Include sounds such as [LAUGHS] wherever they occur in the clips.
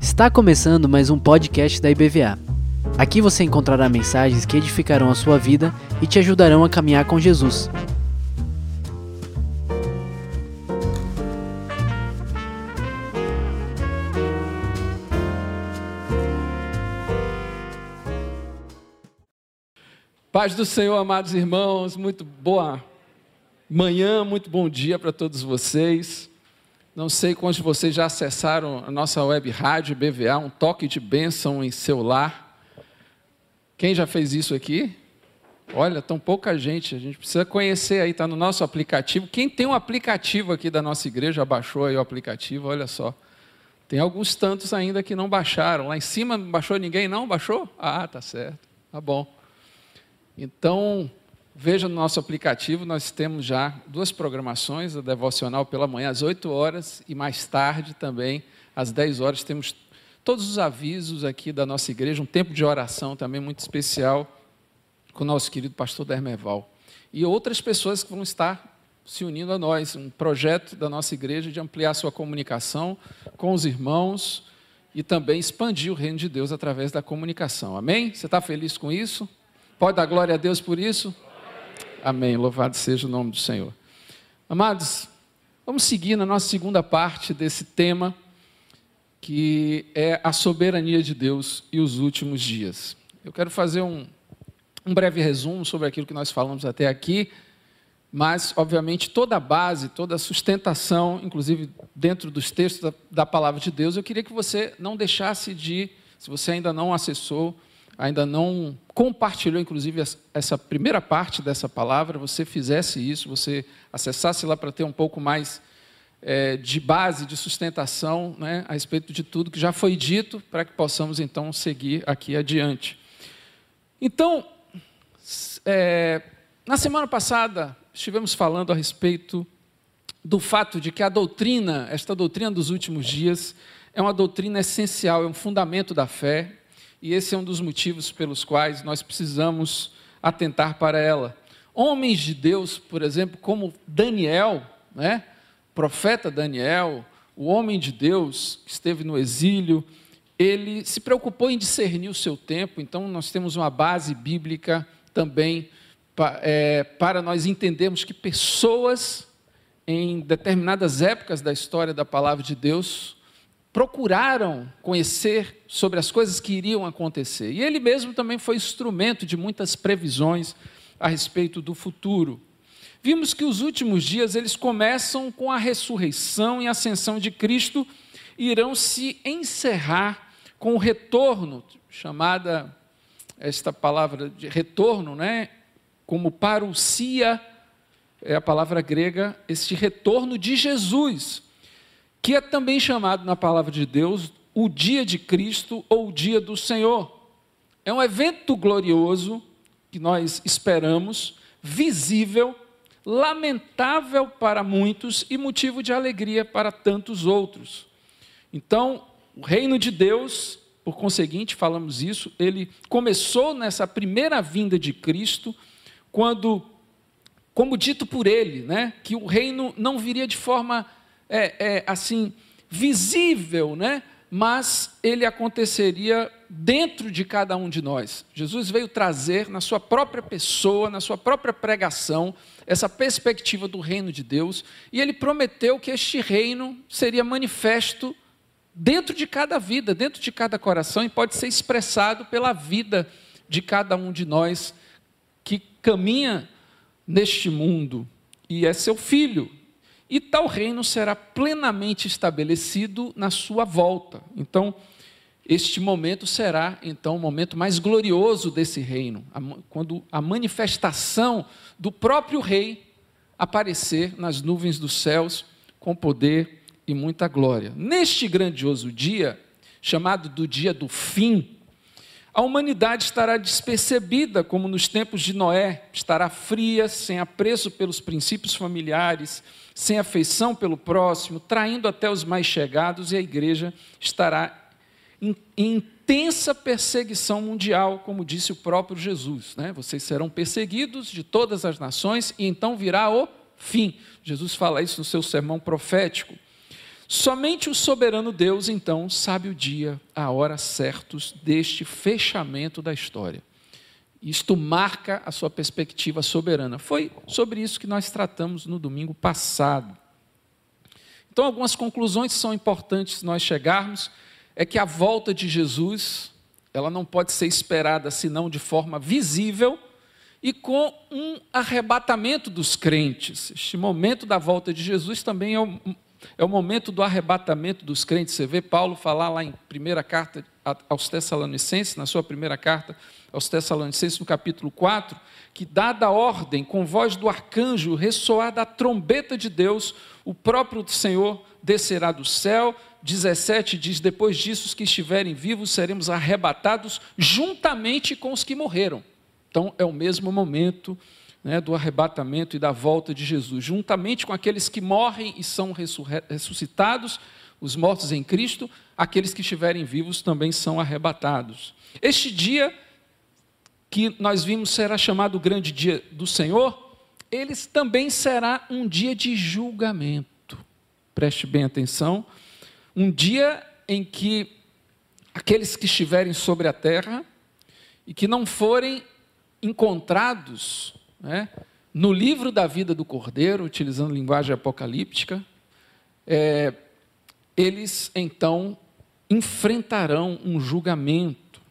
Está começando mais um podcast da IBVA. Aqui você encontrará mensagens que edificarão a sua vida e te ajudarão a caminhar com Jesus. Paz do Senhor, amados irmãos, muito boa manhã, muito bom dia para todos vocês. Não sei quantos de vocês já acessaram a nossa web rádio BVA, um toque de bênção em seu lar. Quem já fez isso aqui? Olha, tão pouca gente, a gente precisa conhecer aí, está no nosso aplicativo. Quem tem um aplicativo aqui da nossa igreja, baixou aí o aplicativo, olha só. Tem alguns tantos ainda que não baixaram. Lá em cima não baixou ninguém, não? Baixou? Ah, tá certo, tá bom. Então, Veja no nosso aplicativo, nós temos já duas programações, a devocional pela manhã às 8 horas e mais tarde também às 10 horas temos todos os avisos aqui da nossa igreja, um tempo de oração também muito especial com o nosso querido pastor Dermeval. E outras pessoas que vão estar se unindo a nós, um projeto da nossa igreja de ampliar sua comunicação com os irmãos e também expandir o reino de Deus através da comunicação. Amém? Você está feliz com isso? Pode dar glória a Deus por isso? Amém. Louvado seja o nome do Senhor. Amados, vamos seguir na nossa segunda parte desse tema, que é a soberania de Deus e os últimos dias. Eu quero fazer um, um breve resumo sobre aquilo que nós falamos até aqui, mas, obviamente, toda a base, toda a sustentação, inclusive dentro dos textos da, da palavra de Deus, eu queria que você não deixasse de, se você ainda não acessou, ainda não compartilhou, inclusive, essa primeira parte dessa palavra, você fizesse isso, você acessasse lá para ter um pouco mais é, de base, de sustentação né, a respeito de tudo que já foi dito, para que possamos então seguir aqui adiante. Então, é, na semana passada, estivemos falando a respeito do fato de que a doutrina, esta doutrina dos últimos dias, é uma doutrina essencial, é um fundamento da fé, e esse é um dos motivos pelos quais nós precisamos atentar para ela. Homens de Deus, por exemplo, como Daniel, né? profeta Daniel, o homem de Deus que esteve no exílio, ele se preocupou em discernir o seu tempo, então nós temos uma base bíblica também é, para nós entendermos que pessoas em determinadas épocas da história da palavra de Deus procuraram conhecer sobre as coisas que iriam acontecer. E ele mesmo também foi instrumento de muitas previsões a respeito do futuro. Vimos que os últimos dias eles começam com a ressurreição e ascensão de Cristo e irão se encerrar com o retorno, chamada esta palavra de retorno, né? Como parousia, é a palavra grega, este retorno de Jesus que é também chamado na palavra de Deus o dia de Cristo ou o dia do Senhor. É um evento glorioso que nós esperamos, visível, lamentável para muitos e motivo de alegria para tantos outros. Então, o reino de Deus, por conseguinte, falamos isso, ele começou nessa primeira vinda de Cristo, quando, como dito por ele, né, que o reino não viria de forma é, é, assim visível, né? mas ele aconteceria dentro de cada um de nós. Jesus veio trazer na sua própria pessoa, na sua própria pregação, essa perspectiva do reino de Deus, e ele prometeu que este reino seria manifesto dentro de cada vida, dentro de cada coração, e pode ser expressado pela vida de cada um de nós que caminha neste mundo e é seu filho, e tal reino será plenamente estabelecido na sua volta. Então, este momento será então o momento mais glorioso desse reino, quando a manifestação do próprio rei aparecer nas nuvens dos céus com poder e muita glória. Neste grandioso dia, chamado do dia do fim, a humanidade estará despercebida, como nos tempos de Noé, estará fria, sem apreço pelos princípios familiares, sem afeição pelo próximo, traindo até os mais chegados, e a igreja estará em, intensa perseguição mundial, como disse o próprio Jesus. Né? Vocês serão perseguidos de todas as nações, e então virá o fim. Jesus fala isso no seu sermão profético. Somente o soberano Deus, então, sabe o dia, a hora certos deste fechamento da história. Isto marca a sua perspectiva soberana. Foi sobre isso que nós tratamos no domingo passado. Então, algumas conclusões são importantes nós chegarmos é que a volta de Jesus, ela não pode ser esperada senão de forma visível e com um arrebatamento dos crentes. Este momento da volta de Jesus também é o, é o momento do arrebatamento dos crentes. Você vê Paulo falar lá em primeira carta aos Tessalonicenses, na sua primeira carta aos Tessalonicenses, no capítulo 4, que, dada a ordem, com voz do arcanjo, ressoada a trombeta de Deus, o próprio Senhor descerá do céu. 17 diz: Depois disso, os que estiverem vivos seremos arrebatados juntamente com os que morreram. Então, é o mesmo momento né, do arrebatamento e da volta de Jesus, juntamente com aqueles que morrem e são ressuscitados, os mortos em Cristo, aqueles que estiverem vivos também são arrebatados. Este dia que nós vimos será chamado o grande dia do Senhor, ele também será um dia de julgamento. Preste bem atenção, um dia em que aqueles que estiverem sobre a terra e que não forem encontrados né, no livro da vida do Cordeiro, utilizando linguagem apocalíptica, é, eles então enfrentarão um julgamento.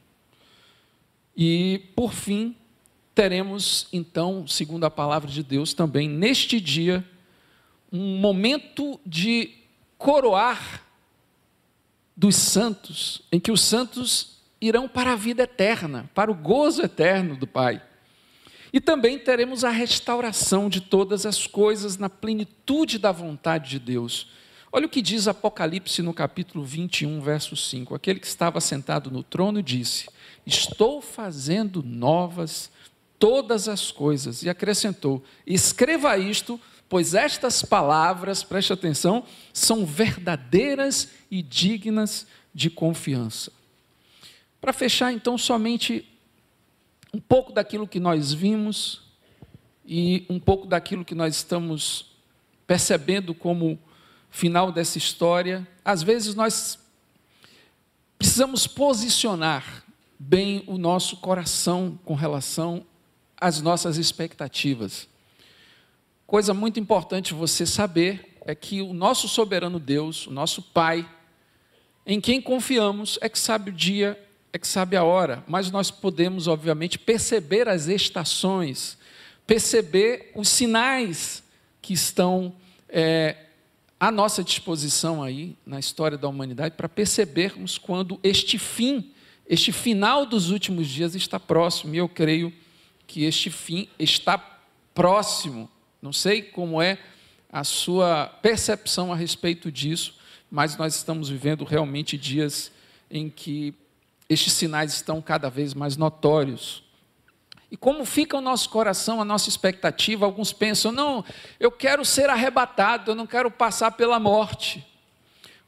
E, por fim, teremos então, segundo a palavra de Deus, também neste dia, um momento de coroar dos santos, em que os santos irão para a vida eterna, para o gozo eterno do Pai. E também teremos a restauração de todas as coisas na plenitude da vontade de Deus. Olha o que diz Apocalipse no capítulo 21, verso 5. Aquele que estava sentado no trono disse: Estou fazendo novas todas as coisas. E acrescentou: Escreva isto, pois estas palavras, preste atenção, são verdadeiras e dignas de confiança. Para fechar, então, somente um pouco daquilo que nós vimos e um pouco daquilo que nós estamos percebendo como final dessa história. Às vezes nós precisamos posicionar bem o nosso coração com relação às nossas expectativas. Coisa muito importante você saber é que o nosso soberano Deus, o nosso Pai, em quem confiamos, é que sabe o dia é que sabe a hora, mas nós podemos, obviamente, perceber as estações, perceber os sinais que estão é, à nossa disposição aí na história da humanidade para percebermos quando este fim, este final dos últimos dias está próximo. E eu creio que este fim está próximo. Não sei como é a sua percepção a respeito disso, mas nós estamos vivendo realmente dias em que estes sinais estão cada vez mais notórios. E como fica o nosso coração, a nossa expectativa? Alguns pensam, não, eu quero ser arrebatado, eu não quero passar pela morte.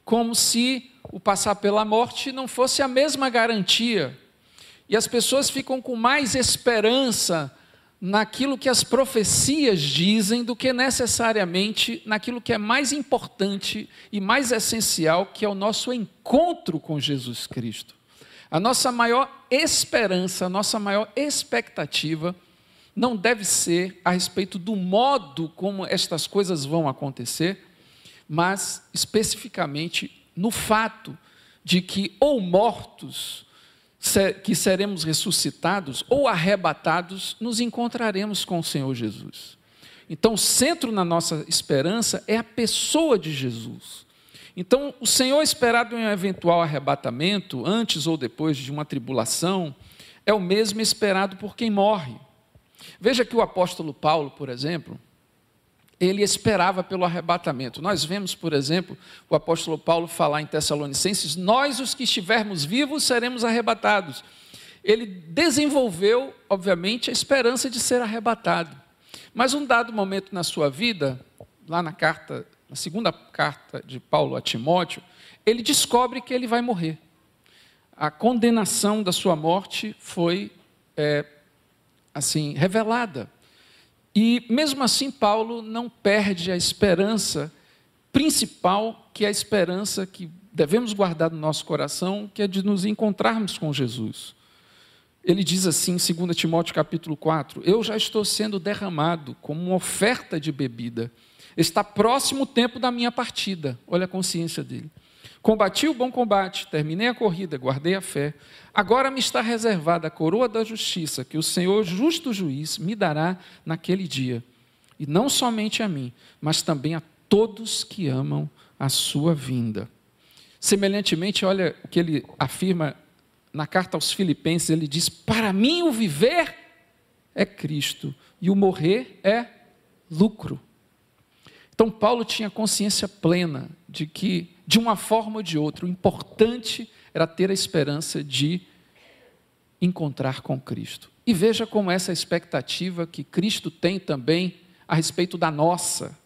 Como se o passar pela morte não fosse a mesma garantia. E as pessoas ficam com mais esperança naquilo que as profecias dizem do que necessariamente naquilo que é mais importante e mais essencial, que é o nosso encontro com Jesus Cristo. A nossa maior esperança, a nossa maior expectativa não deve ser a respeito do modo como estas coisas vão acontecer, mas especificamente no fato de que ou mortos que seremos ressuscitados ou arrebatados, nos encontraremos com o Senhor Jesus. Então, o centro na nossa esperança é a pessoa de Jesus. Então, o Senhor esperado em um eventual arrebatamento, antes ou depois de uma tribulação, é o mesmo esperado por quem morre. Veja que o apóstolo Paulo, por exemplo, ele esperava pelo arrebatamento. Nós vemos, por exemplo, o apóstolo Paulo falar em Tessalonicenses: Nós, os que estivermos vivos, seremos arrebatados. Ele desenvolveu, obviamente, a esperança de ser arrebatado. Mas um dado momento na sua vida, lá na carta na segunda carta de Paulo a Timóteo, ele descobre que ele vai morrer. A condenação da sua morte foi é, assim revelada. E mesmo assim, Paulo não perde a esperança principal, que é a esperança que devemos guardar no nosso coração, que é de nos encontrarmos com Jesus. Ele diz assim em 2 Timóteo capítulo 4: Eu já estou sendo derramado como uma oferta de bebida. Está próximo o tempo da minha partida. Olha a consciência dele. Combati o bom combate, terminei a corrida, guardei a fé. Agora me está reservada a coroa da justiça, que o Senhor, justo juiz, me dará naquele dia. E não somente a mim, mas também a todos que amam a sua vinda. Semelhantemente, olha o que ele afirma na carta aos Filipenses: ele diz: Para mim o viver é Cristo e o morrer é lucro. Então, Paulo tinha consciência plena de que, de uma forma ou de outra, o importante era ter a esperança de encontrar com Cristo. E veja como essa expectativa que Cristo tem também a respeito da nossa.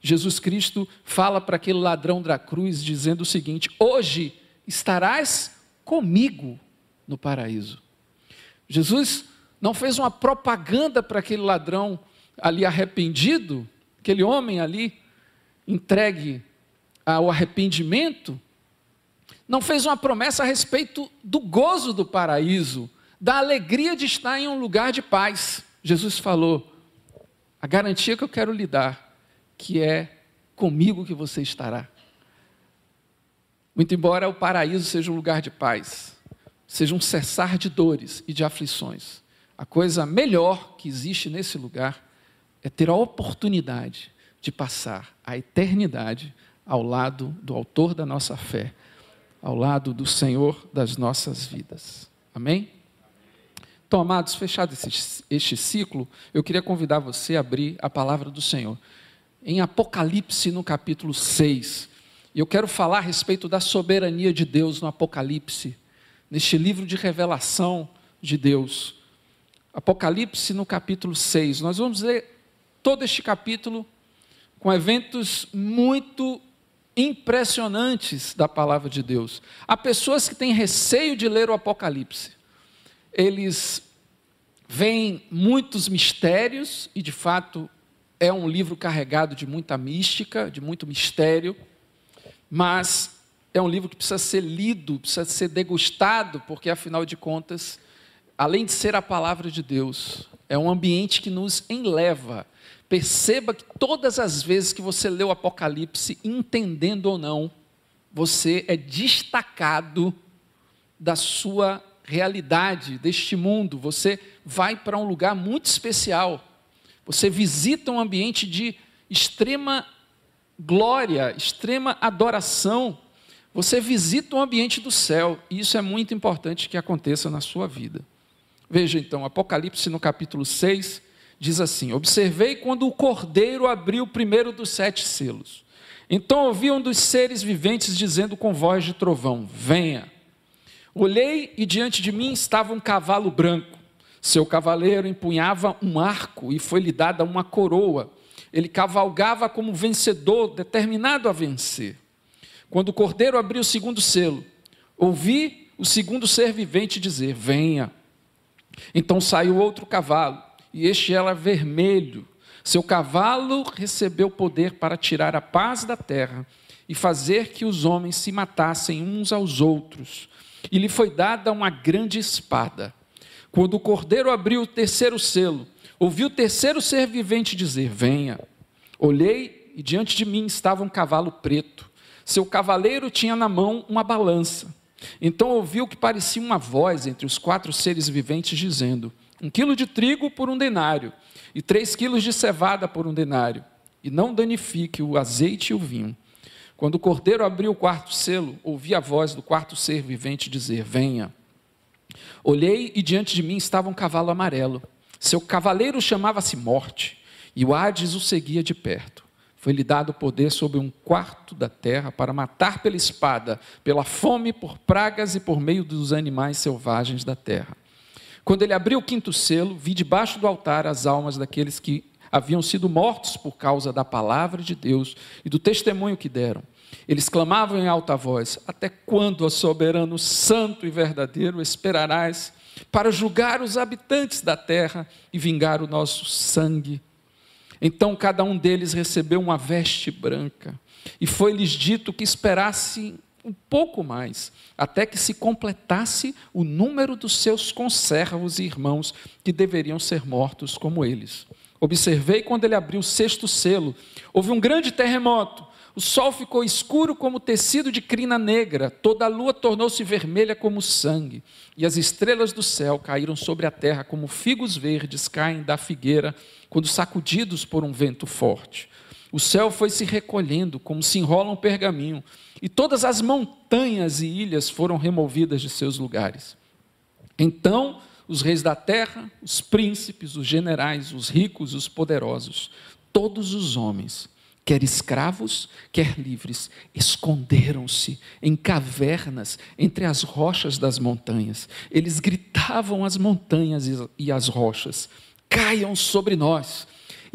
Jesus Cristo fala para aquele ladrão da cruz, dizendo o seguinte: Hoje estarás comigo no paraíso. Jesus não fez uma propaganda para aquele ladrão ali arrependido, aquele homem ali entregue ao arrependimento, não fez uma promessa a respeito do gozo do paraíso, da alegria de estar em um lugar de paz. Jesus falou: a garantia que eu quero lhe dar, que é comigo que você estará. Muito embora o paraíso seja um lugar de paz, seja um cessar de dores e de aflições, a coisa melhor que existe nesse lugar é ter a oportunidade de passar a eternidade ao lado do Autor da nossa fé, ao lado do Senhor das nossas vidas. Amém? Então, amados, fechado este, este ciclo, eu queria convidar você a abrir a palavra do Senhor. Em Apocalipse, no capítulo 6. E eu quero falar a respeito da soberania de Deus no Apocalipse, neste livro de revelação de Deus. Apocalipse, no capítulo 6. Nós vamos ler todo este capítulo com eventos muito impressionantes da palavra de Deus. Há pessoas que têm receio de ler o Apocalipse. Eles veem muitos mistérios, e de fato é um livro carregado de muita mística, de muito mistério, mas é um livro que precisa ser lido, precisa ser degustado, porque afinal de contas, além de ser a palavra de Deus, é um ambiente que nos enleva Perceba que todas as vezes que você lê o Apocalipse, entendendo ou não, você é destacado da sua realidade, deste mundo. Você vai para um lugar muito especial. Você visita um ambiente de extrema glória, extrema adoração. Você visita um ambiente do céu. E isso é muito importante que aconteça na sua vida. Veja então, Apocalipse no capítulo 6, diz assim: Observei quando o cordeiro abriu o primeiro dos sete selos. Então ouvi um dos seres viventes dizendo com voz de trovão: Venha. Olhei e diante de mim estava um cavalo branco. Seu cavaleiro empunhava um arco e foi-lhe dada uma coroa. Ele cavalgava como vencedor, determinado a vencer. Quando o cordeiro abriu o segundo selo, ouvi o segundo ser vivente dizer: Venha. Então saiu outro cavalo e este era vermelho. Seu cavalo recebeu poder para tirar a paz da terra e fazer que os homens se matassem uns aos outros. E lhe foi dada uma grande espada. Quando o cordeiro abriu o terceiro selo, ouvi o terceiro ser vivente dizer: Venha. Olhei e diante de mim estava um cavalo preto. Seu cavaleiro tinha na mão uma balança. Então ouvi o que parecia uma voz entre os quatro seres viventes dizendo: um quilo de trigo por um denário, e três quilos de cevada por um denário, e não danifique o azeite e o vinho. Quando o cordeiro abriu o quarto selo, ouvi a voz do quarto ser vivente dizer: Venha. Olhei e diante de mim estava um cavalo amarelo. Seu cavaleiro chamava-se Morte, e o Hades o seguia de perto. Foi-lhe dado poder sobre um quarto da terra para matar pela espada, pela fome, por pragas e por meio dos animais selvagens da terra. Quando ele abriu o quinto selo, vi debaixo do altar as almas daqueles que haviam sido mortos por causa da palavra de Deus e do testemunho que deram. Eles clamavam em alta voz: Até quando, ó soberano santo e verdadeiro, esperarás para julgar os habitantes da terra e vingar o nosso sangue? Então cada um deles recebeu uma veste branca, e foi-lhes dito que esperasse um pouco mais, até que se completasse o número dos seus conservos e irmãos que deveriam ser mortos como eles. Observei quando ele abriu o sexto selo, houve um grande terremoto. O sol ficou escuro como tecido de crina negra, toda a lua tornou-se vermelha como sangue, e as estrelas do céu caíram sobre a terra como figos verdes caem da figueira quando sacudidos por um vento forte. O céu foi se recolhendo como se enrola um pergaminho, e todas as montanhas e ilhas foram removidas de seus lugares. Então, os reis da terra, os príncipes, os generais, os ricos, os poderosos, todos os homens, quer escravos, quer livres, esconderam-se em cavernas entre as rochas das montanhas. Eles gritavam às montanhas e às rochas: caiam sobre nós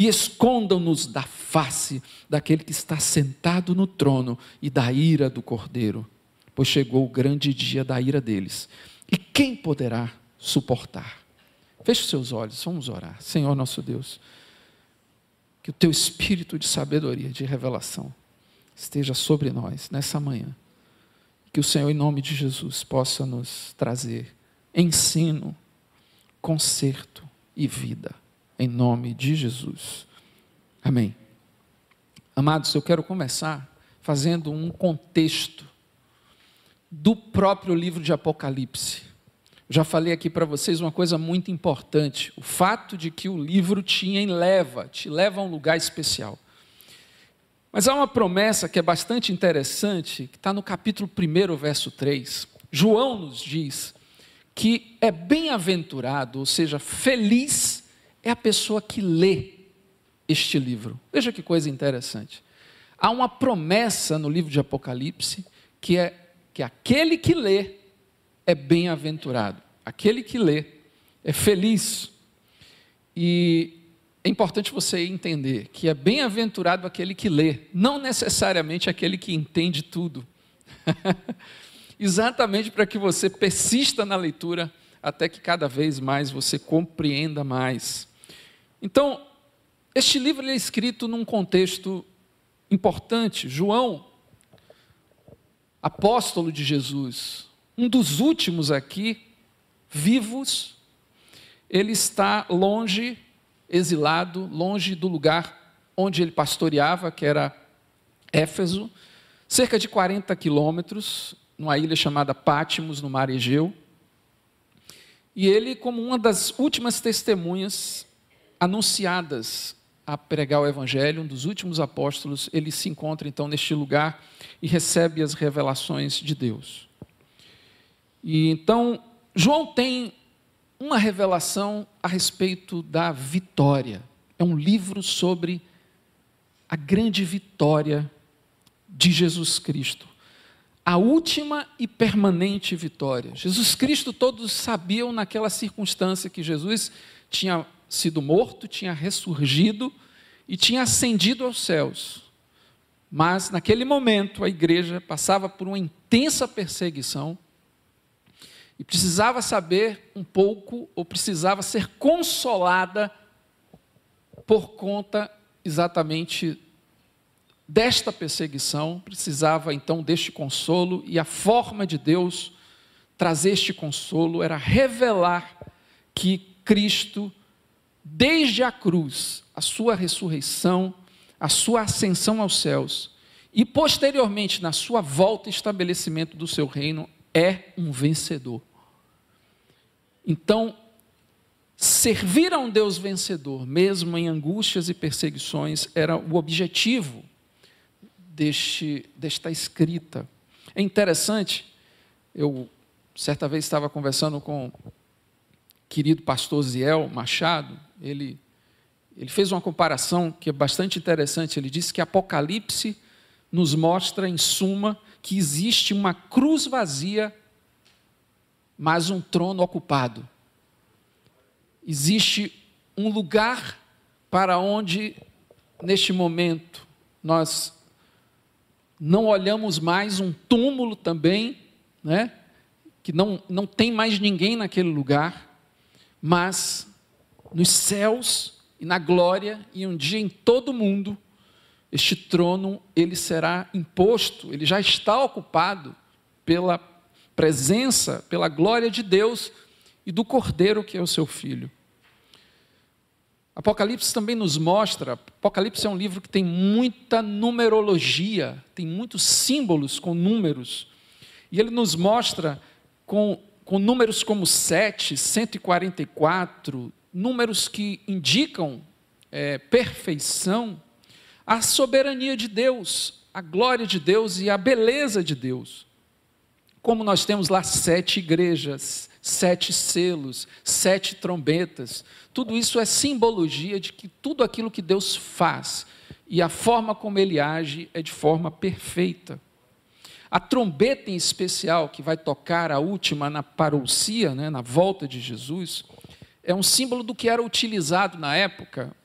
e escondam-nos da face daquele que está sentado no trono e da ira do cordeiro, pois chegou o grande dia da ira deles. E quem poderá suportar? Feche seus olhos, vamos orar. Senhor nosso Deus, que o teu espírito de sabedoria, de revelação, esteja sobre nós nessa manhã. Que o Senhor, em nome de Jesus, possa nos trazer ensino, conserto e vida em nome de Jesus. Amém. Amados, eu quero começar fazendo um contexto do próprio livro de Apocalipse. Já falei aqui para vocês uma coisa muito importante: o fato de que o livro te leva, te leva a um lugar especial. Mas há uma promessa que é bastante interessante, que está no capítulo 1, verso 3. João nos diz que é bem-aventurado, ou seja, feliz é a pessoa que lê este livro. Veja que coisa interessante. Há uma promessa no livro de Apocalipse que é que aquele que lê é bem-aventurado. Aquele que lê é feliz. E é importante você entender que é bem-aventurado aquele que lê, não necessariamente aquele que entende tudo. [LAUGHS] Exatamente para que você persista na leitura até que cada vez mais você compreenda mais. Então, este livro é escrito num contexto importante. João, apóstolo de Jesus, um dos últimos aqui, vivos, ele está longe, exilado, longe do lugar onde ele pastoreava, que era Éfeso, cerca de 40 quilômetros, numa ilha chamada Pátimos, no mar Egeu. E ele, como uma das últimas testemunhas, anunciadas a pregar o Evangelho, um dos últimos apóstolos, ele se encontra então neste lugar e recebe as revelações de Deus. E então, João tem uma revelação a respeito da vitória. É um livro sobre a grande vitória de Jesus Cristo. A última e permanente vitória. Jesus Cristo, todos sabiam naquela circunstância que Jesus tinha sido morto, tinha ressurgido e tinha ascendido aos céus. Mas naquele momento a igreja passava por uma intensa perseguição e precisava saber um pouco, ou precisava ser consolada por conta exatamente desta perseguição, precisava então deste consolo, e a forma de Deus trazer este consolo era revelar que Cristo desde a cruz, a sua ressurreição, a sua ascensão aos céus, e posteriormente na sua volta e estabelecimento do seu reino, é um vencedor. Então, servir a um Deus vencedor, mesmo em angústias e perseguições, era o objetivo deste, desta escrita. É interessante, eu certa vez estava conversando com querido pastor Ziel Machado, ele, ele fez uma comparação que é bastante interessante. Ele disse que Apocalipse nos mostra, em suma, que existe uma cruz vazia, mas um trono ocupado. Existe um lugar para onde, neste momento, nós não olhamos mais um túmulo também, né? que não, não tem mais ninguém naquele lugar, mas nos céus e na glória, e um dia em todo o mundo, este trono ele será imposto, ele já está ocupado pela presença, pela glória de Deus e do Cordeiro que é o seu filho. Apocalipse também nos mostra, Apocalipse é um livro que tem muita numerologia, tem muitos símbolos com números. E ele nos mostra com, com números como 7, 144, números que indicam é, perfeição, a soberania de Deus, a glória de Deus e a beleza de Deus. Como nós temos lá sete igrejas, sete selos, sete trombetas, tudo isso é simbologia de que tudo aquilo que Deus faz e a forma como ele age é de forma perfeita. A trombeta em especial, que vai tocar a última na parousia, né, na volta de Jesus, é um símbolo do que era utilizado na época,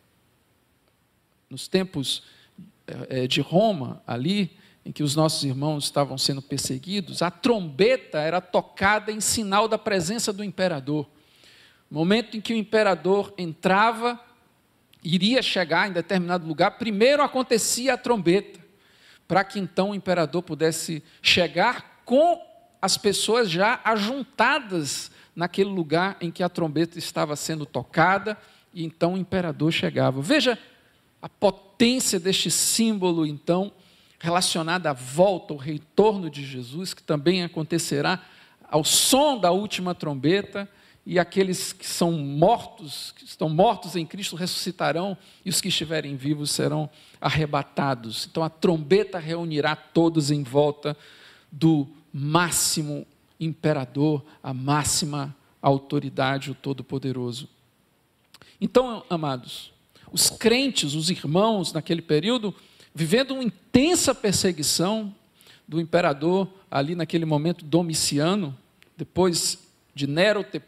nos tempos eh, de Roma, ali, em que os nossos irmãos estavam sendo perseguidos, a trombeta era tocada em sinal da presença do imperador. Momento em que o imperador entrava, iria chegar em determinado lugar, primeiro acontecia a trombeta, para que então o imperador pudesse chegar com as pessoas já ajuntadas naquele lugar em que a trombeta estava sendo tocada, e então o imperador chegava. Veja a potência deste símbolo, então, relacionada à volta, ao retorno de Jesus, que também acontecerá ao som da última trombeta, e aqueles que são mortos, que estão mortos em Cristo, ressuscitarão, e os que estiverem vivos serão arrebatados. Então a trombeta reunirá todos em volta do máximo imperador, a máxima autoridade, o Todo-Poderoso. Então, amados, os crentes, os irmãos naquele período, vivendo uma intensa perseguição do imperador ali naquele momento Domiciano, depois de Nero ter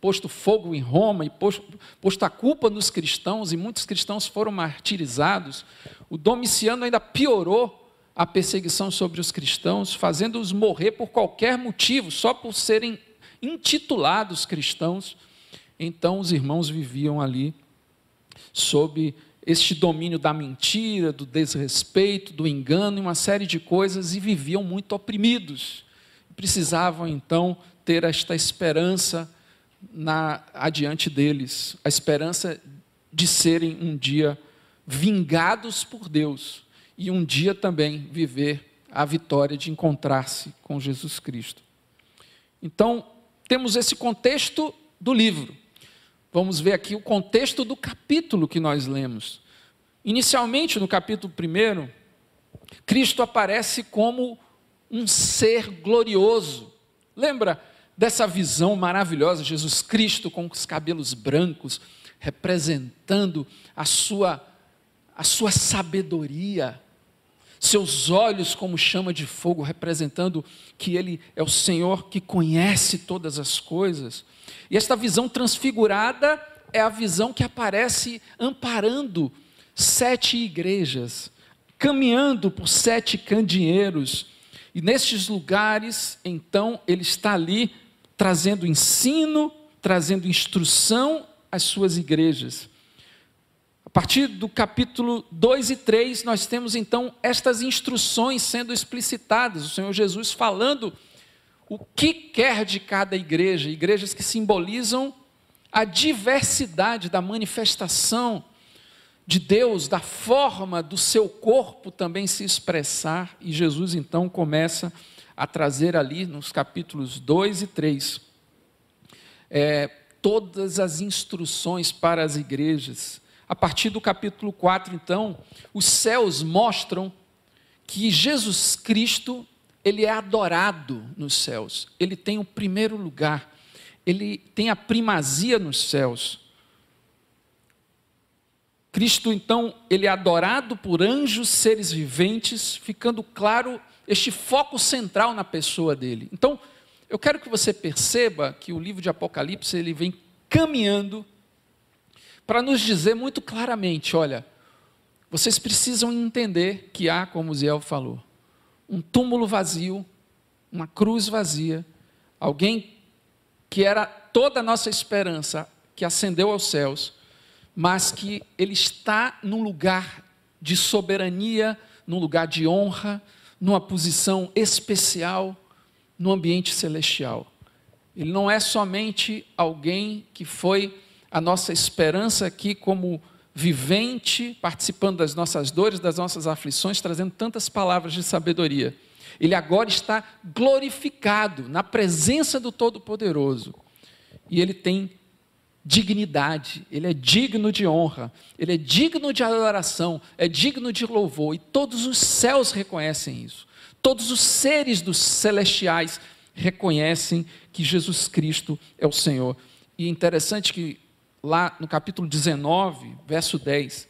posto fogo em Roma e posto, posto a culpa nos cristãos, e muitos cristãos foram martirizados, o Domiciano ainda piorou a perseguição sobre os cristãos, fazendo-os morrer por qualquer motivo, só por serem intitulados cristãos. Então os irmãos viviam ali sob este domínio da mentira, do desrespeito, do engano e uma série de coisas e viviam muito oprimidos. Precisavam então ter esta esperança na, adiante deles, a esperança de serem um dia vingados por Deus e um dia também viver a vitória de encontrar-se com Jesus Cristo. Então, temos esse contexto do livro. Vamos ver aqui o contexto do capítulo que nós lemos. Inicialmente, no capítulo 1, Cristo aparece como um ser glorioso. Lembra dessa visão maravilhosa, Jesus Cristo com os cabelos brancos, representando a sua, a sua sabedoria, seus olhos como chama de fogo, representando que Ele é o Senhor que conhece todas as coisas. E esta visão transfigurada é a visão que aparece amparando sete igrejas, caminhando por sete candeeiros. E nestes lugares, então, ele está ali trazendo ensino, trazendo instrução às suas igrejas. Partir do capítulo 2 e 3, nós temos então estas instruções sendo explicitadas, o Senhor Jesus falando o que quer de cada igreja, igrejas que simbolizam a diversidade da manifestação de Deus, da forma do seu corpo também se expressar, e Jesus então começa a trazer ali nos capítulos 2 e 3 é, todas as instruções para as igrejas. A partir do capítulo 4, então, os céus mostram que Jesus Cristo, ele é adorado nos céus. Ele tem o primeiro lugar. Ele tem a primazia nos céus. Cristo, então, ele é adorado por anjos, seres viventes, ficando claro este foco central na pessoa dele. Então, eu quero que você perceba que o livro de Apocalipse ele vem caminhando para nos dizer muito claramente, olha, vocês precisam entender que há, como Ziel falou, um túmulo vazio, uma cruz vazia, alguém que era toda a nossa esperança, que ascendeu aos céus, mas que ele está num lugar de soberania, num lugar de honra, numa posição especial, no ambiente celestial. Ele não é somente alguém que foi a nossa esperança aqui como vivente, participando das nossas dores, das nossas aflições, trazendo tantas palavras de sabedoria. Ele agora está glorificado na presença do Todo-Poderoso. E ele tem dignidade, ele é digno de honra, ele é digno de adoração, é digno de louvor, e todos os céus reconhecem isso. Todos os seres dos celestiais reconhecem que Jesus Cristo é o Senhor. E é interessante que lá no capítulo 19, verso 10,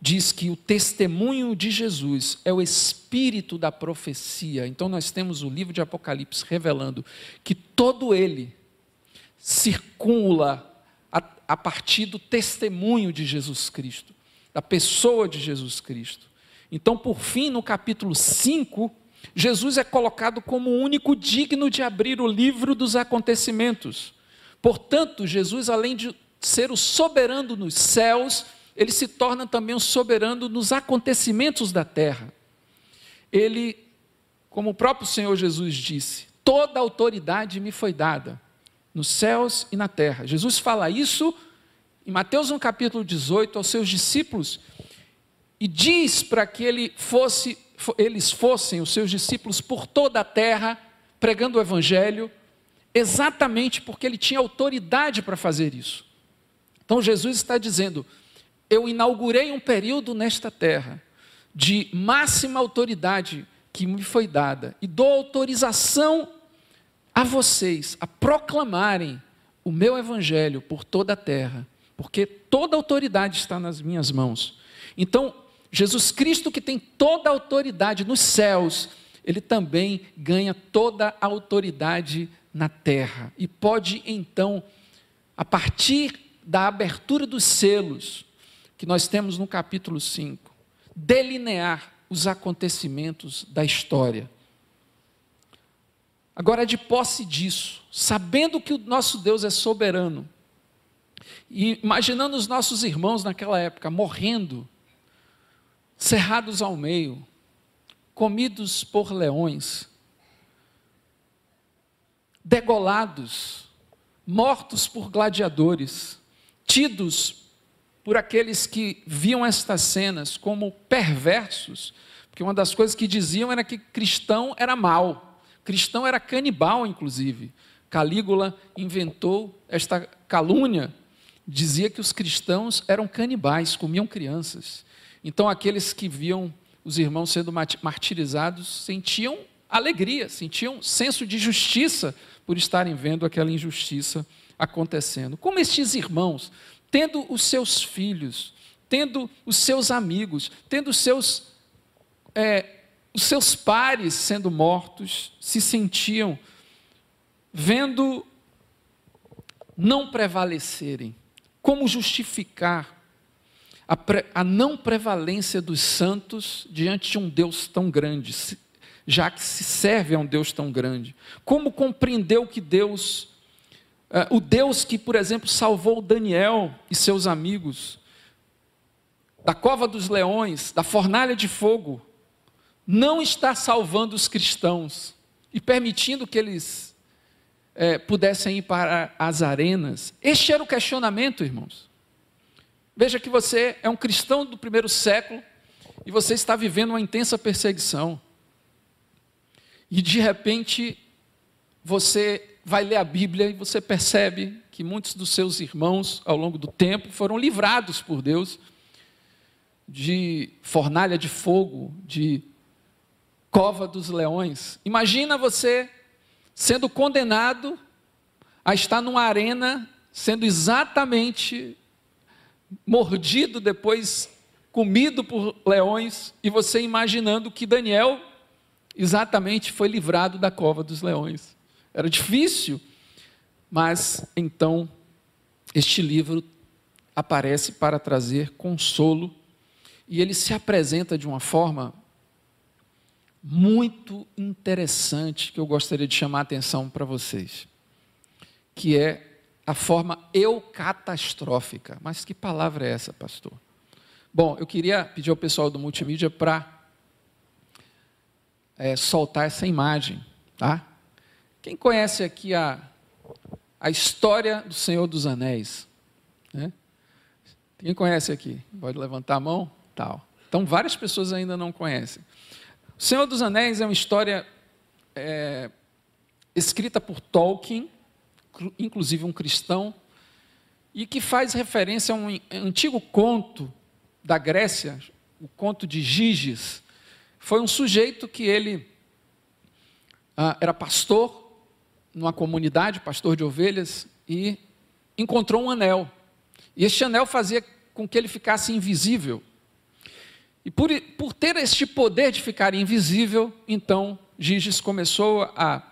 diz que o testemunho de Jesus é o espírito da profecia. Então nós temos o livro de Apocalipse revelando que todo ele circula a, a partir do testemunho de Jesus Cristo, da pessoa de Jesus Cristo. Então, por fim, no capítulo 5, Jesus é colocado como o único digno de abrir o livro dos acontecimentos. Portanto, Jesus, além de ser o soberano nos céus, ele se torna também o soberano nos acontecimentos da terra. Ele, como o próprio Senhor Jesus disse, toda autoridade me foi dada, nos céus e na terra. Jesus fala isso em Mateus no capítulo 18 aos seus discípulos e diz para que ele fosse, eles fossem os seus discípulos por toda a terra, pregando o evangelho, exatamente porque ele tinha autoridade para fazer isso. Então Jesus está dizendo: Eu inaugurei um período nesta terra de máxima autoridade que me foi dada e dou autorização a vocês a proclamarem o meu evangelho por toda a terra, porque toda autoridade está nas minhas mãos. Então, Jesus Cristo, que tem toda a autoridade nos céus, ele também ganha toda a autoridade na terra e pode então, a partir da abertura dos selos, que nós temos no capítulo 5, delinear os acontecimentos da história. Agora, de posse disso, sabendo que o nosso Deus é soberano, e imaginando os nossos irmãos naquela época morrendo, cerrados ao meio, comidos por leões, degolados, mortos por gladiadores, tidos por aqueles que viam estas cenas como perversos, porque uma das coisas que diziam era que cristão era mal, cristão era canibal, inclusive. Calígula inventou esta calúnia, dizia que os cristãos eram canibais, comiam crianças. Então, aqueles que viam os irmãos sendo martirizados sentiam alegria, sentiam senso de justiça por estarem vendo aquela injustiça acontecendo. Como estes irmãos, tendo os seus filhos, tendo os seus amigos, tendo os seus, é, os seus pares sendo mortos, se sentiam vendo não prevalecerem. Como justificar a, pre, a não prevalência dos santos diante de um Deus tão grande, já que se serve a um Deus tão grande? Como compreender o que Deus o Deus que, por exemplo, salvou Daniel e seus amigos da cova dos leões, da fornalha de fogo, não está salvando os cristãos e permitindo que eles é, pudessem ir para as arenas. Este era o questionamento, irmãos. Veja que você é um cristão do primeiro século e você está vivendo uma intensa perseguição. E de repente, você vai ler a Bíblia e você percebe que muitos dos seus irmãos, ao longo do tempo, foram livrados por Deus de fornalha de fogo, de cova dos leões. Imagina você sendo condenado a estar numa arena, sendo exatamente mordido, depois comido por leões, e você imaginando que Daniel exatamente foi livrado da cova dos leões. Era difícil, mas então este livro aparece para trazer consolo e ele se apresenta de uma forma muito interessante que eu gostaria de chamar a atenção para vocês, que é a forma eucatastrófica. Mas que palavra é essa, pastor? Bom, eu queria pedir ao pessoal do multimídia para é, soltar essa imagem, tá? Quem conhece aqui a, a história do Senhor dos Anéis? Né? Quem conhece aqui? Pode levantar a mão? Tal. Então, várias pessoas ainda não conhecem. O Senhor dos Anéis é uma história é, escrita por Tolkien, inclusive um cristão, e que faz referência a um antigo conto da Grécia, o conto de Giges. Foi um sujeito que ele ah, era pastor numa comunidade, pastor de ovelhas, e encontrou um anel. E este anel fazia com que ele ficasse invisível. E por, por ter este poder de ficar invisível, então Giges começou a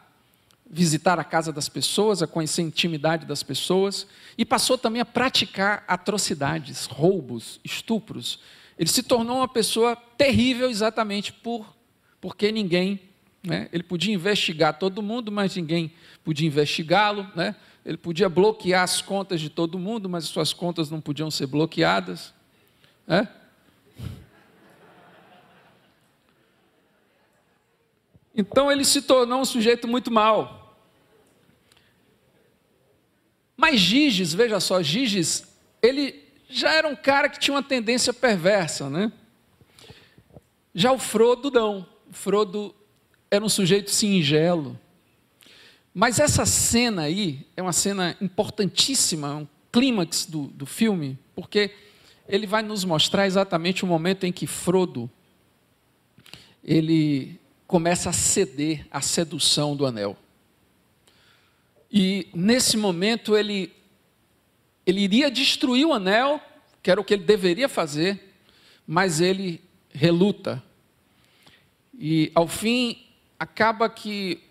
visitar a casa das pessoas, a conhecer a intimidade das pessoas e passou também a praticar atrocidades, roubos, estupros. Ele se tornou uma pessoa terrível exatamente por porque ninguém, né, ele podia investigar todo mundo, mas ninguém podia investigá-lo, né? Ele podia bloquear as contas de todo mundo, mas suas contas não podiam ser bloqueadas, né? Então ele se tornou um sujeito muito mau. Mas Giges, veja só, Giges, ele já era um cara que tinha uma tendência perversa, né? Já o Frodo não. O Frodo era um sujeito singelo. Mas essa cena aí é uma cena importantíssima, um clímax do, do filme, porque ele vai nos mostrar exatamente o momento em que Frodo ele começa a ceder à sedução do anel. E nesse momento ele ele iria destruir o anel, que era o que ele deveria fazer, mas ele reluta. E ao fim acaba que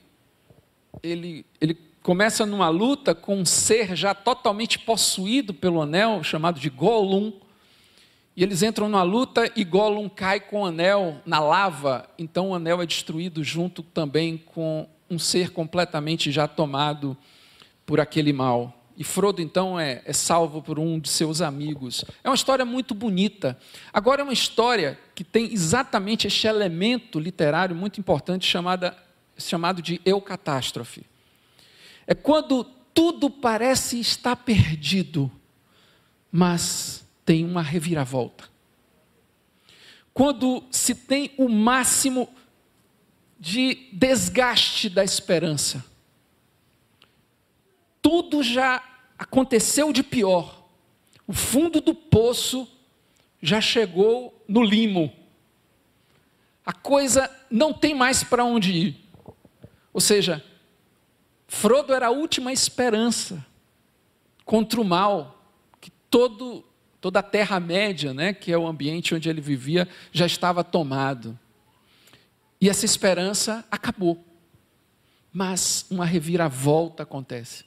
ele ele começa numa luta com um ser já totalmente possuído pelo anel, chamado de Gollum, e eles entram numa luta e Gollum cai com o anel na lava, então o anel é destruído junto também com um ser completamente já tomado por aquele mal. E Frodo então é, é, salvo por um de seus amigos. É uma história muito bonita. Agora é uma história que tem exatamente este elemento literário muito importante chamada, chamado de eucatástrofe. É quando tudo parece estar perdido, mas tem uma reviravolta. Quando se tem o máximo de desgaste da esperança, tudo já aconteceu de pior, o fundo do poço já chegou no limo, a coisa não tem mais para onde ir. Ou seja, Frodo era a última esperança contra o mal que todo Toda a Terra-média, né, que é o ambiente onde ele vivia, já estava tomado. E essa esperança acabou. Mas uma reviravolta acontece.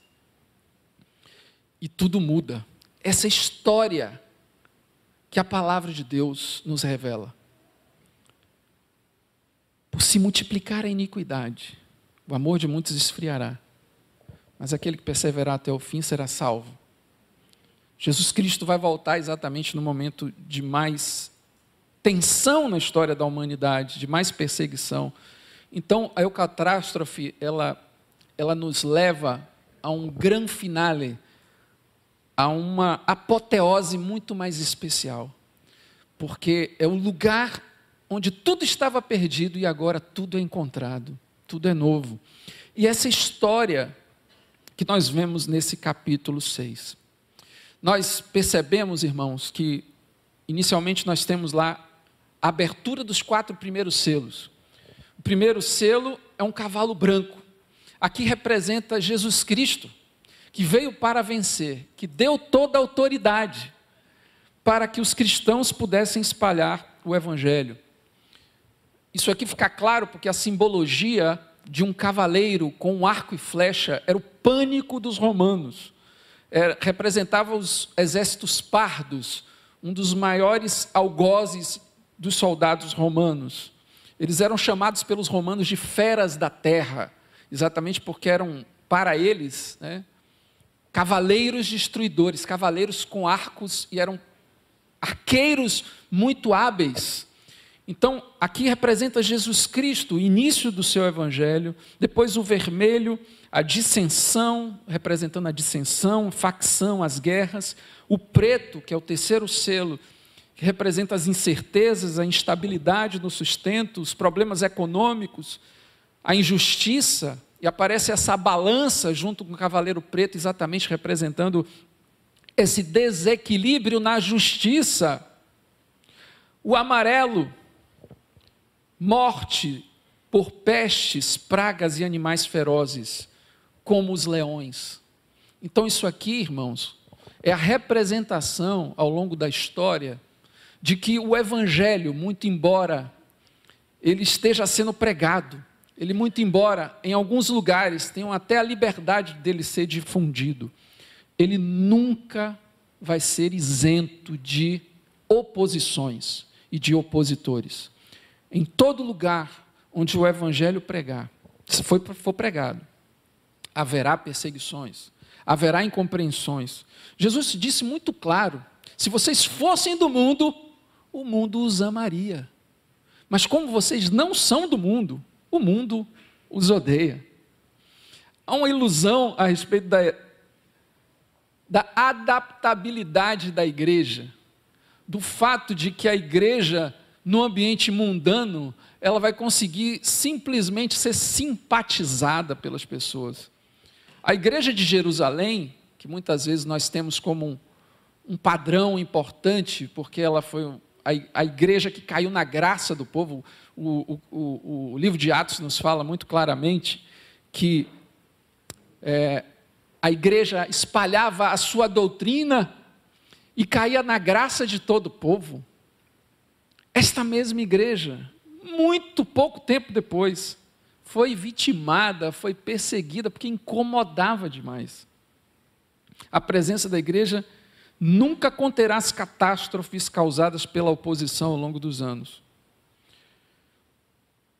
E tudo muda. Essa história que a palavra de Deus nos revela. Por se multiplicar a iniquidade, o amor de muitos esfriará, mas aquele que perseverar até o fim será salvo. Jesus Cristo vai voltar exatamente no momento de mais tensão na história da humanidade, de mais perseguição. Então, a eucatástrofe, ela, ela nos leva a um grande finale, a uma apoteose muito mais especial. Porque é o lugar onde tudo estava perdido e agora tudo é encontrado, tudo é novo. E essa história que nós vemos nesse capítulo 6. Nós percebemos, irmãos, que inicialmente nós temos lá a abertura dos quatro primeiros selos. O primeiro selo é um cavalo branco. Aqui representa Jesus Cristo, que veio para vencer, que deu toda a autoridade para que os cristãos pudessem espalhar o evangelho. Isso aqui fica claro porque a simbologia de um cavaleiro com um arco e flecha era o pânico dos romanos é, representava os exércitos pardos, um dos maiores algozes dos soldados romanos. Eles eram chamados pelos romanos de feras da terra, exatamente porque eram, para eles, né, cavaleiros destruidores, cavaleiros com arcos e eram arqueiros muito hábeis. Então, aqui representa Jesus Cristo, o início do seu evangelho, depois o vermelho, a dissensão, representando a dissensão, facção, as guerras, o preto, que é o terceiro selo, que representa as incertezas, a instabilidade no sustento, os problemas econômicos, a injustiça, e aparece essa balança junto com o cavaleiro preto, exatamente representando esse desequilíbrio na justiça. O amarelo, morte por pestes, pragas e animais ferozes, como os leões. Então, isso aqui, irmãos, é a representação ao longo da história de que o evangelho, muito embora ele esteja sendo pregado, ele muito embora em alguns lugares tenham até a liberdade dele ser difundido, ele nunca vai ser isento de oposições e de opositores. Em todo lugar onde o evangelho pregar, se for, for pregado, haverá perseguições, haverá incompreensões. Jesus disse muito claro: se vocês fossem do mundo, o mundo os amaria. Mas como vocês não são do mundo, o mundo os odeia. Há uma ilusão a respeito da, da adaptabilidade da igreja, do fato de que a igreja, no ambiente mundano, ela vai conseguir simplesmente ser simpatizada pelas pessoas. A igreja de Jerusalém, que muitas vezes nós temos como um, um padrão importante, porque ela foi a, a, igreja que caiu na graça do povo, o, o, o, livro de Atos nos fala muito claramente que é, a igreja espalhava a sua doutrina e caía na graça de todo o povo. Esta mesma igreja, muito pouco tempo depois, foi vitimada, foi perseguida, porque incomodava demais. A presença da igreja nunca conterá as catástrofes causadas pela oposição ao longo dos anos.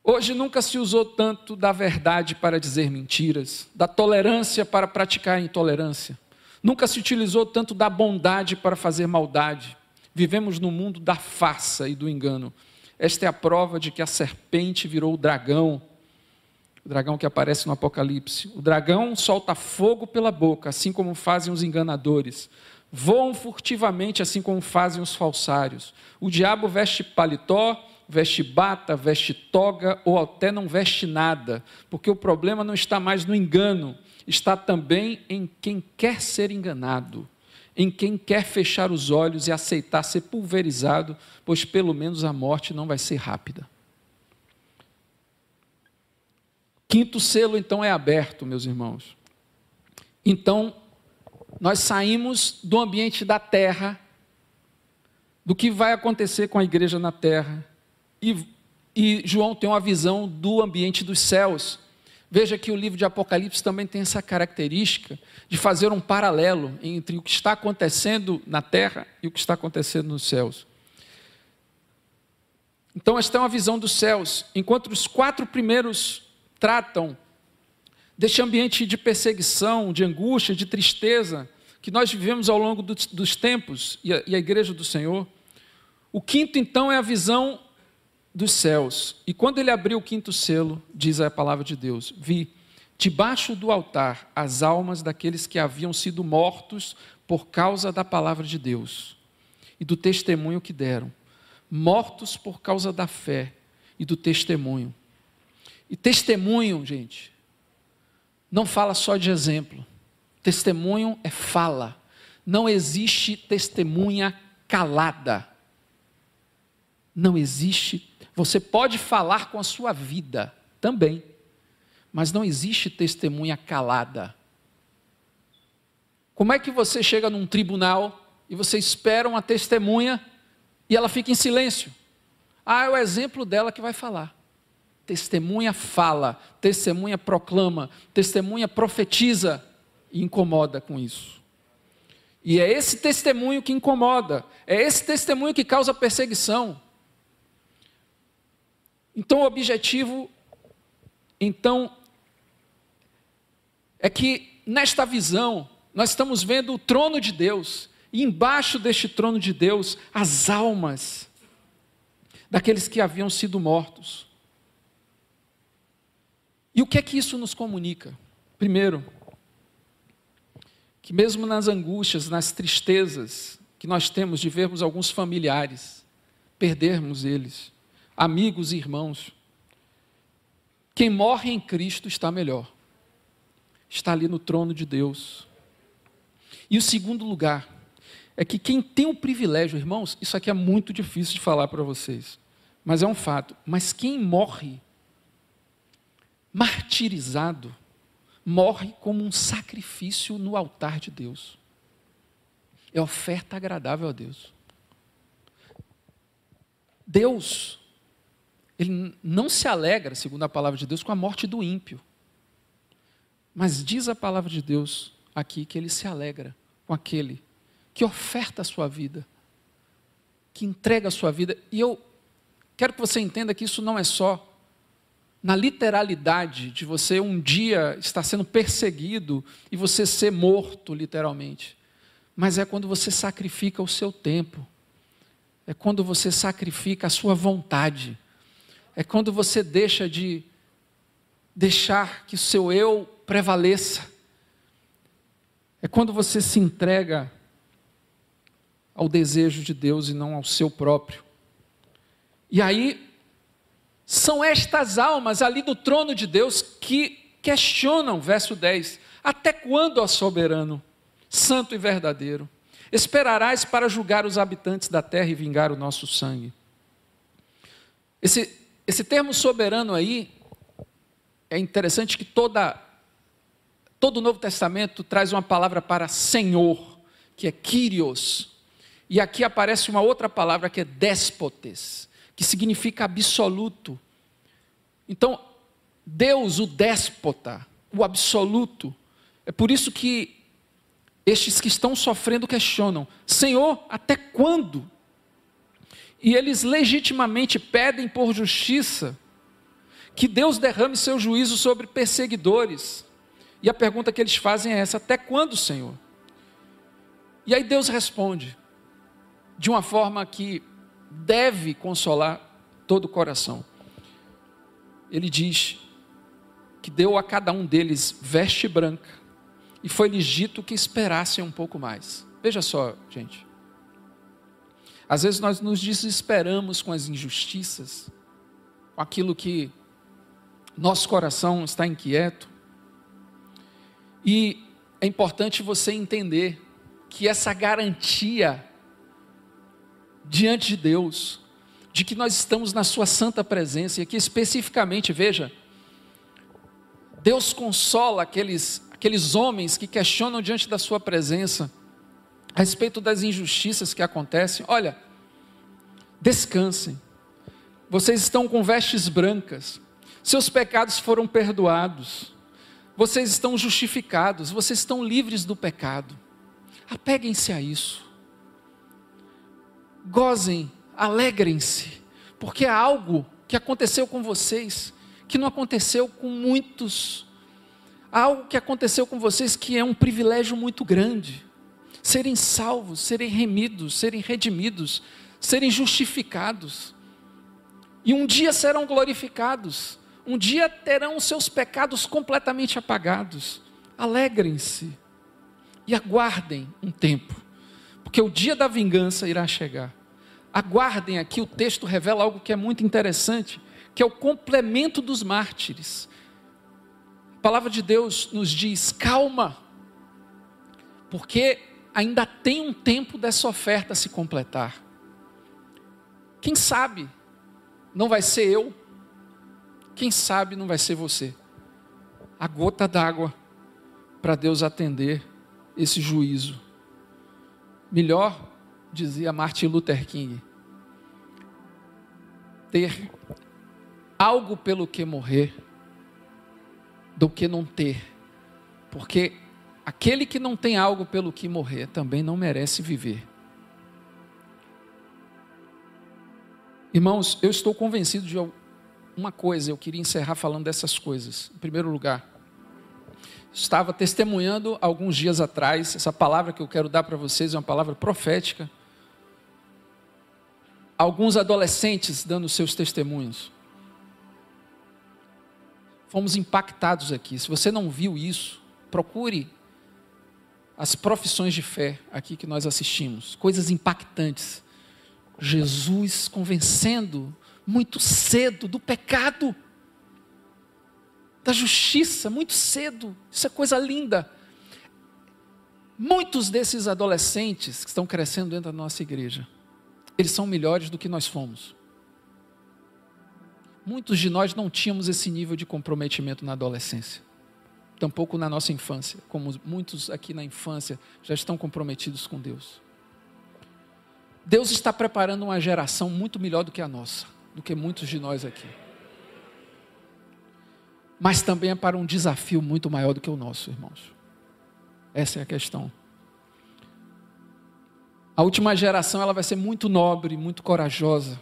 Hoje nunca se usou tanto da verdade para dizer mentiras, da tolerância para praticar intolerância. Nunca se utilizou tanto da bondade para fazer maldade. Vivemos no mundo da farsa e do engano. Esta é a prova de que a serpente virou o dragão o dragão que aparece no Apocalipse. O dragão solta fogo pela boca, assim como fazem os enganadores. Voam furtivamente, assim como fazem os falsários. O diabo veste paletó, veste bata, veste toga ou até não veste nada, porque o problema não está mais no engano, está também em quem quer ser enganado, em quem quer fechar os olhos e aceitar ser pulverizado, pois pelo menos a morte não vai ser rápida. Quinto selo, então, é aberto, meus irmãos. Então, nós saímos do ambiente da terra, do que vai acontecer com a igreja na terra, e, e João tem uma visão do ambiente dos céus. Veja que o livro de Apocalipse também tem essa característica de fazer um paralelo entre o que está acontecendo na terra e o que está acontecendo nos céus. Então, esta é uma visão dos céus. Enquanto os quatro primeiros tratam deste ambiente de perseguição, de angústia, de tristeza que nós vivemos ao longo dos, tempos e a, e a igreja do Senhor. O quinto, então, é a visão dos céus. E quando ele abriu o quinto selo, diz a palavra de Deus: Vi debaixo do altar as almas daqueles que haviam sido mortos por causa da palavra de Deus e do testemunho que deram, mortos por causa da fé e do testemunho. E testemunho, gente, não fala só de exemplo. Testemunho é fala. Não existe testemunha calada. Não existe. Você pode falar com a sua vida também, mas não existe testemunha calada. Como é que você chega num tribunal e você espera uma testemunha e ela fica em silêncio? Ah, é o exemplo dela que vai falar. Testemunha fala, testemunha proclama, testemunha profetiza e incomoda com isso. E é esse testemunho que incomoda, é esse testemunho que causa perseguição. Então o objetivo então é que nesta visão nós estamos vendo o trono de Deus, e embaixo deste trono de Deus, as almas daqueles que haviam sido mortos. E o que é que isso nos comunica? Primeiro, que mesmo nas angústias, nas tristezas que nós temos de vermos alguns familiares, perdermos eles, amigos e irmãos, quem morre em Cristo está melhor, está ali no trono de Deus. E o segundo lugar é que quem tem o privilégio, irmãos, isso aqui é muito difícil de falar para vocês, mas é um fato, mas quem morre martirizado, morre como um sacrifício no altar de Deus. É oferta agradável a Deus. Deus, Ele não se alegra, segundo a palavra de Deus, com a morte do ímpio. Mas diz a palavra de Deus aqui que Ele se alegra com aquele que oferta a sua vida, que entrega a sua vida. E eu quero que você entenda que isso não é só na literalidade de você um dia estar sendo perseguido e você ser morto, literalmente. Mas é quando você sacrifica o seu tempo, é quando você sacrifica a sua vontade, é quando você deixa de deixar que o seu eu prevaleça, é quando você se entrega ao desejo de Deus e não ao seu próprio. E aí são estas almas ali do trono de Deus que questionam, verso 10: Até quando, ó soberano, santo e verdadeiro, esperarás para julgar os habitantes da terra e vingar o nosso sangue? Esse, esse termo soberano aí, é interessante que toda, todo o Novo Testamento traz uma palavra para Senhor, que é Kyrios, e aqui aparece uma outra palavra que é déspotes que significa absoluto. Então, Deus, o déspota, o absoluto, é por isso que estes que estão sofrendo questionam: Senhor, até quando? E eles legitimamente pedem por justiça que Deus derrame seu juízo sobre perseguidores. E a pergunta que eles fazem é essa: até quando, Senhor? E aí Deus responde, de uma forma que deve consolar todo o coração. Ele diz que deu a cada um deles veste branca e foi-lhes dito que esperassem um pouco mais. Veja só, gente. Às vezes nós nos desesperamos com as injustiças, com aquilo que nosso coração está inquieto. E é importante você entender que essa garantia diante de Deus, de que nós estamos na Sua santa presença, e aqui especificamente, veja, Deus consola aqueles, aqueles homens que questionam diante da Sua presença a respeito das injustiças que acontecem. Olha, descansem, vocês estão com vestes brancas, seus pecados foram perdoados, vocês estão justificados, vocês estão livres do pecado. Apeguem-se a isso gozem, alegrem-se, porque é algo que aconteceu com vocês, que não aconteceu com muitos, algo que aconteceu com vocês que é um privilégio muito grande. Serem salvos, serem remidos, serem redimidos, serem justificados. E um dia serão glorificados, um dia terão os seus pecados completamente apagados. Alegrem-se e aguardem um tempo porque o dia da vingança irá chegar. Aguardem aqui, o texto revela algo que é muito interessante, que é o complemento dos mártires. A palavra de Deus nos diz: calma, porque ainda tem um tempo dessa oferta se completar. Quem sabe não vai ser eu, quem sabe não vai ser você. A gota d'água para Deus atender esse juízo. Melhor, dizia Martin Luther King, ter algo pelo que morrer do que não ter, porque aquele que não tem algo pelo que morrer também não merece viver. Irmãos, eu estou convencido de uma coisa, eu queria encerrar falando dessas coisas. Em primeiro lugar, estava testemunhando alguns dias atrás, essa palavra que eu quero dar para vocês é uma palavra profética. Alguns adolescentes dando seus testemunhos. Fomos impactados aqui. Se você não viu isso, procure as profissões de fé aqui que nós assistimos. Coisas impactantes. Jesus convencendo muito cedo do pecado da justiça muito cedo. Isso é coisa linda. Muitos desses adolescentes que estão crescendo dentro da nossa igreja, eles são melhores do que nós fomos. Muitos de nós não tínhamos esse nível de comprometimento na adolescência, tampouco na nossa infância, como muitos aqui na infância já estão comprometidos com Deus. Deus está preparando uma geração muito melhor do que a nossa, do que muitos de nós aqui mas também é para um desafio muito maior do que o nosso, irmãos. Essa é a questão. A última geração ela vai ser muito nobre, muito corajosa.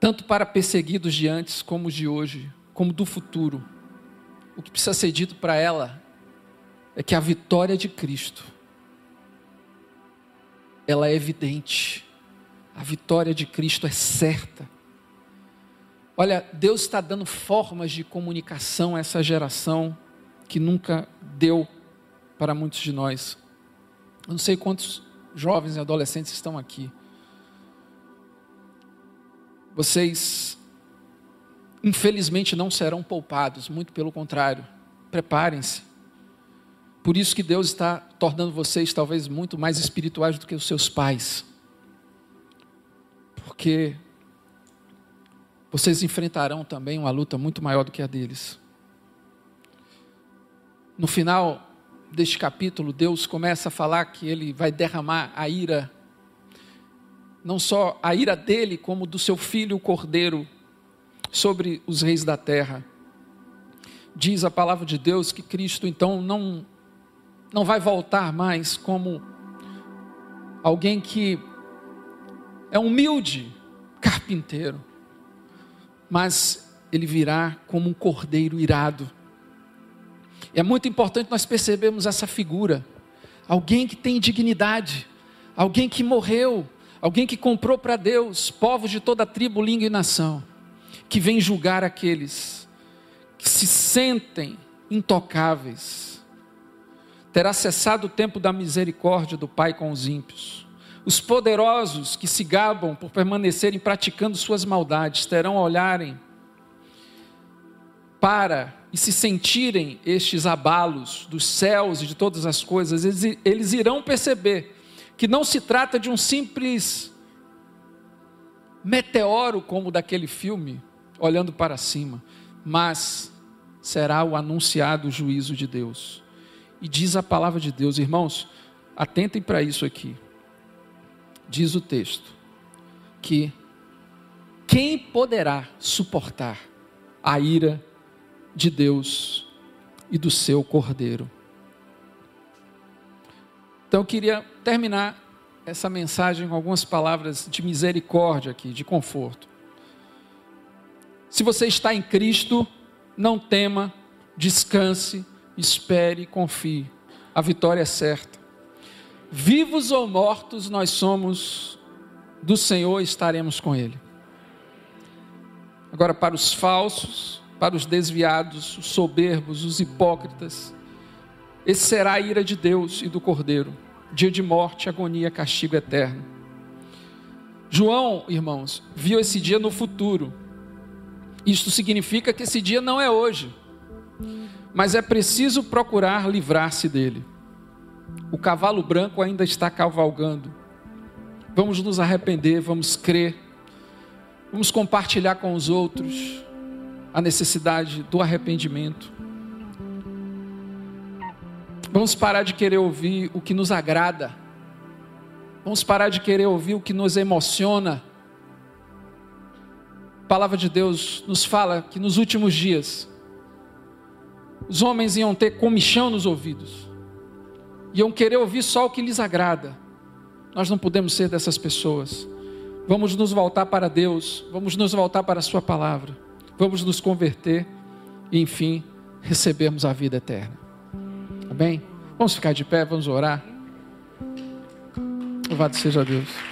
Tanto para perseguidos de antes como os de hoje, como do futuro. O que precisa ser dito para ela é que a vitória de Cristo ela é evidente. A vitória de Cristo é certa. Olha, Deus está dando formas de comunicação a essa geração que nunca deu para muitos de nós. Eu não sei quantos jovens e adolescentes estão aqui. Vocês, infelizmente, não serão poupados, muito pelo contrário. Preparem-se. Por isso que Deus está tornando vocês talvez muito mais espirituais do que os seus pais. Porque vocês enfrentarão também uma luta muito maior do que a deles. No final deste capítulo, Deus começa a falar que ele vai derramar a ira, não só a ira dele, como do seu filho, o cordeiro, sobre os reis da terra. Diz a palavra de Deus que Cristo então não, não vai voltar mais como alguém que é humilde, carpinteiro mas ele virá como um cordeiro irado. É muito importante nós percebermos essa figura. Alguém que tem dignidade, alguém que morreu, alguém que comprou para Deus povos de toda tribo, língua e nação, que vem julgar aqueles que se sentem intocáveis. Terá cessado o tempo da misericórdia do Pai com os ímpios. Os poderosos que se gabam por permanecerem praticando suas maldades terão a olharem para e se sentirem estes abalos dos céus e de todas as coisas, eles, eles irão perceber que não se trata de um simples meteoro como daquele filme, olhando para cima, mas será o anunciado juízo de Deus. E diz a palavra de Deus, irmãos, atentem para isso aqui diz o texto, que quem poderá suportar a ira de Deus e do seu cordeiro? Então eu queria terminar essa mensagem com algumas palavras de misericórdia aqui, de conforto. Se você está em Cristo, não tema, descanse, espere, confie. A vitória é certa. Vivos ou mortos, nós somos do Senhor e estaremos com Ele. Agora, para os falsos, para os desviados, os soberbos, os hipócritas, esse será a ira de Deus e do Cordeiro, dia de morte, agonia, castigo eterno. João, irmãos, viu esse dia no futuro. Isto significa que esse dia não é hoje, mas é preciso procurar livrar-se dele. O cavalo branco ainda está cavalgando. Vamos nos arrepender, vamos crer, vamos compartilhar com os outros a necessidade do arrependimento. Vamos parar de querer ouvir o que nos agrada. Vamos parar de querer ouvir o que nos emociona. Palavra de Deus nos fala que nos últimos dias os homens iam ter comichão nos ouvidos iam querer ouvir só o que lhes agrada. Nós não podemos ser dessas pessoas. Vamos nos voltar para Deus, vamos nos voltar para a Sua palavra, vamos nos converter e, enfim, recebermos a vida eterna. Amém? Vamos ficar de pé, vamos orar. Louvado seja Deus.